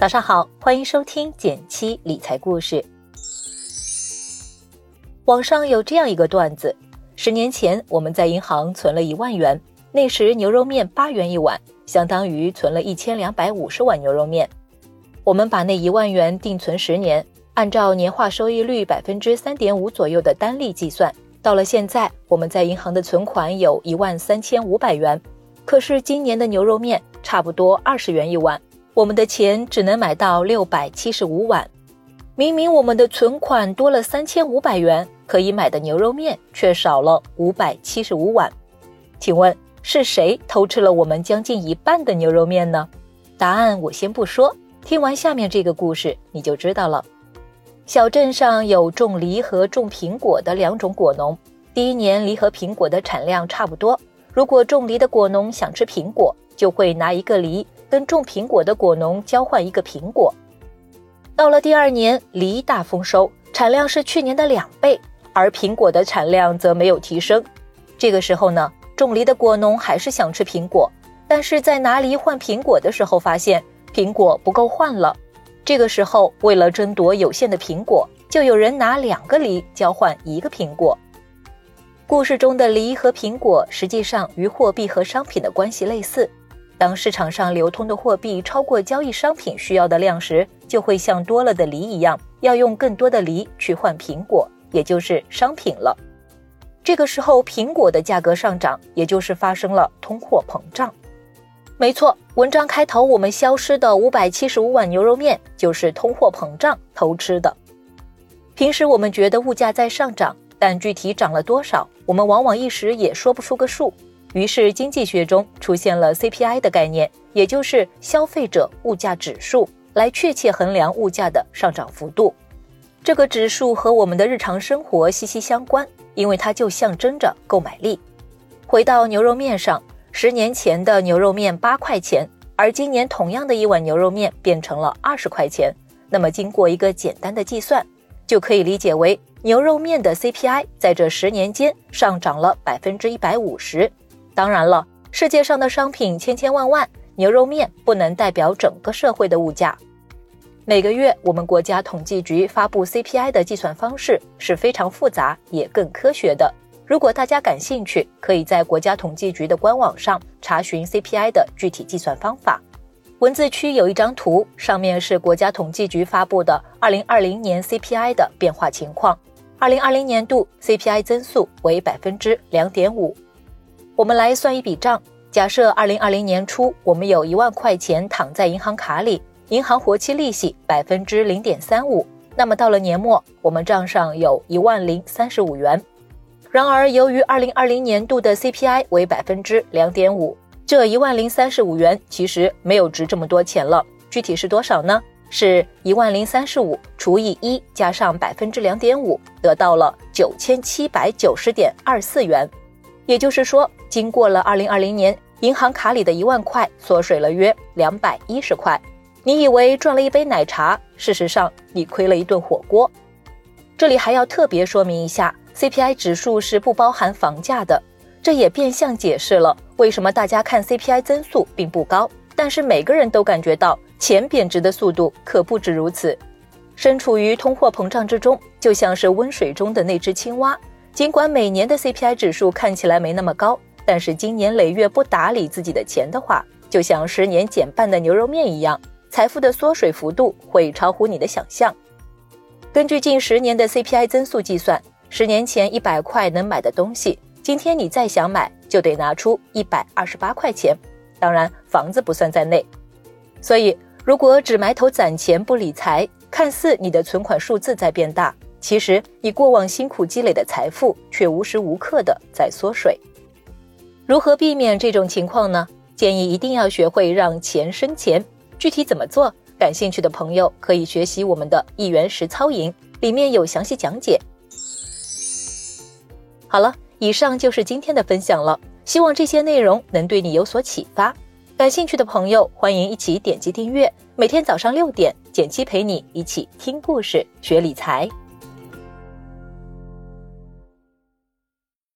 早上好，欢迎收听减七理财故事。网上有这样一个段子：十年前我们在银行存了一万元，那时牛肉面八元一碗，相当于存了一千两百五十碗牛肉面。我们把那一万元定存十年，按照年化收益率百分之三点五左右的单利计算，到了现在，我们在银行的存款有一万三千五百元。可是今年的牛肉面差不多二十元一碗，我们的钱只能买到六百七十五碗。明明我们的存款多了三千五百元，可以买的牛肉面却少了五百七十五碗。请问是谁偷吃了我们将近一半的牛肉面呢？答案我先不说，听完下面这个故事你就知道了。小镇上有种梨和种苹果的两种果农，第一年梨和苹果的产量差不多。如果种梨的果农想吃苹果，就会拿一个梨跟种苹果的果农交换一个苹果。到了第二年，梨大丰收，产量是去年的两倍，而苹果的产量则没有提升。这个时候呢，种梨的果农还是想吃苹果，但是在拿梨换苹果的时候，发现苹果不够换了。这个时候，为了争夺有限的苹果，就有人拿两个梨交换一个苹果。故事中的梨和苹果实际上与货币和商品的关系类似。当市场上流通的货币超过交易商品需要的量时，就会像多了的梨一样，要用更多的梨去换苹果，也就是商品了。这个时候，苹果的价格上涨，也就是发生了通货膨胀。没错，文章开头我们消失的五百七十五碗牛肉面，就是通货膨胀偷吃的。平时我们觉得物价在上涨。但具体涨了多少，我们往往一时也说不出个数。于是经济学中出现了 CPI 的概念，也就是消费者物价指数，来确切衡量物价的上涨幅度。这个指数和我们的日常生活息息相关，因为它就象征着购买力。回到牛肉面上，十年前的牛肉面八块钱，而今年同样的一碗牛肉面变成了二十块钱。那么经过一个简单的计算，就可以理解为。牛肉面的 CPI 在这十年间上涨了百分之一百五十。当然了，世界上的商品千千万万，牛肉面不能代表整个社会的物价。每个月，我们国家统计局发布 CPI 的计算方式是非常复杂也更科学的。如果大家感兴趣，可以在国家统计局的官网上查询 CPI 的具体计算方法。文字区有一张图，上面是国家统计局发布的二零二零年 CPI 的变化情况。二零二零年度 CPI 增速为百分之两点五。我们来算一笔账：假设二零二零年初我们有一万块钱躺在银行卡里，银行活期利息百分之零点三五，那么到了年末，我们账上有一万零三十五元。然而，由于二零二零年度的 CPI 为百分之两点五，这一万零三十五元其实没有值这么多钱了。具体是多少呢？是一万零三十五除以一加上百分之两点五，得到了九千七百九十点二四元。也就是说，经过了二零二零年，银行卡里的一万块缩水了约两百一十块。你以为赚了一杯奶茶，事实上你亏了一顿火锅。这里还要特别说明一下，CPI 指数是不包含房价的，这也变相解释了为什么大家看 CPI 增速并不高，但是每个人都感觉到。钱贬值的速度可不止如此，身处于通货膨胀之中，就像是温水中的那只青蛙。尽管每年的 CPI 指数看起来没那么高，但是经年累月不打理自己的钱的话，就像十年减半的牛肉面一样，财富的缩水幅度会超乎你的想象。根据近十年的 CPI 增速计算，十年前一百块能买的东西，今天你再想买，就得拿出一百二十八块钱，当然房子不算在内。所以。如果只埋头攒钱不理财，看似你的存款数字在变大，其实你过往辛苦积累的财富却无时无刻的在缩水。如何避免这种情况呢？建议一定要学会让钱生钱。具体怎么做？感兴趣的朋友可以学习我们的一元实操营，里面有详细讲解。好了，以上就是今天的分享了，希望这些内容能对你有所启发。感兴趣的朋友，欢迎一起点击订阅。每天早上六点，简七陪你一起听故事、学理财。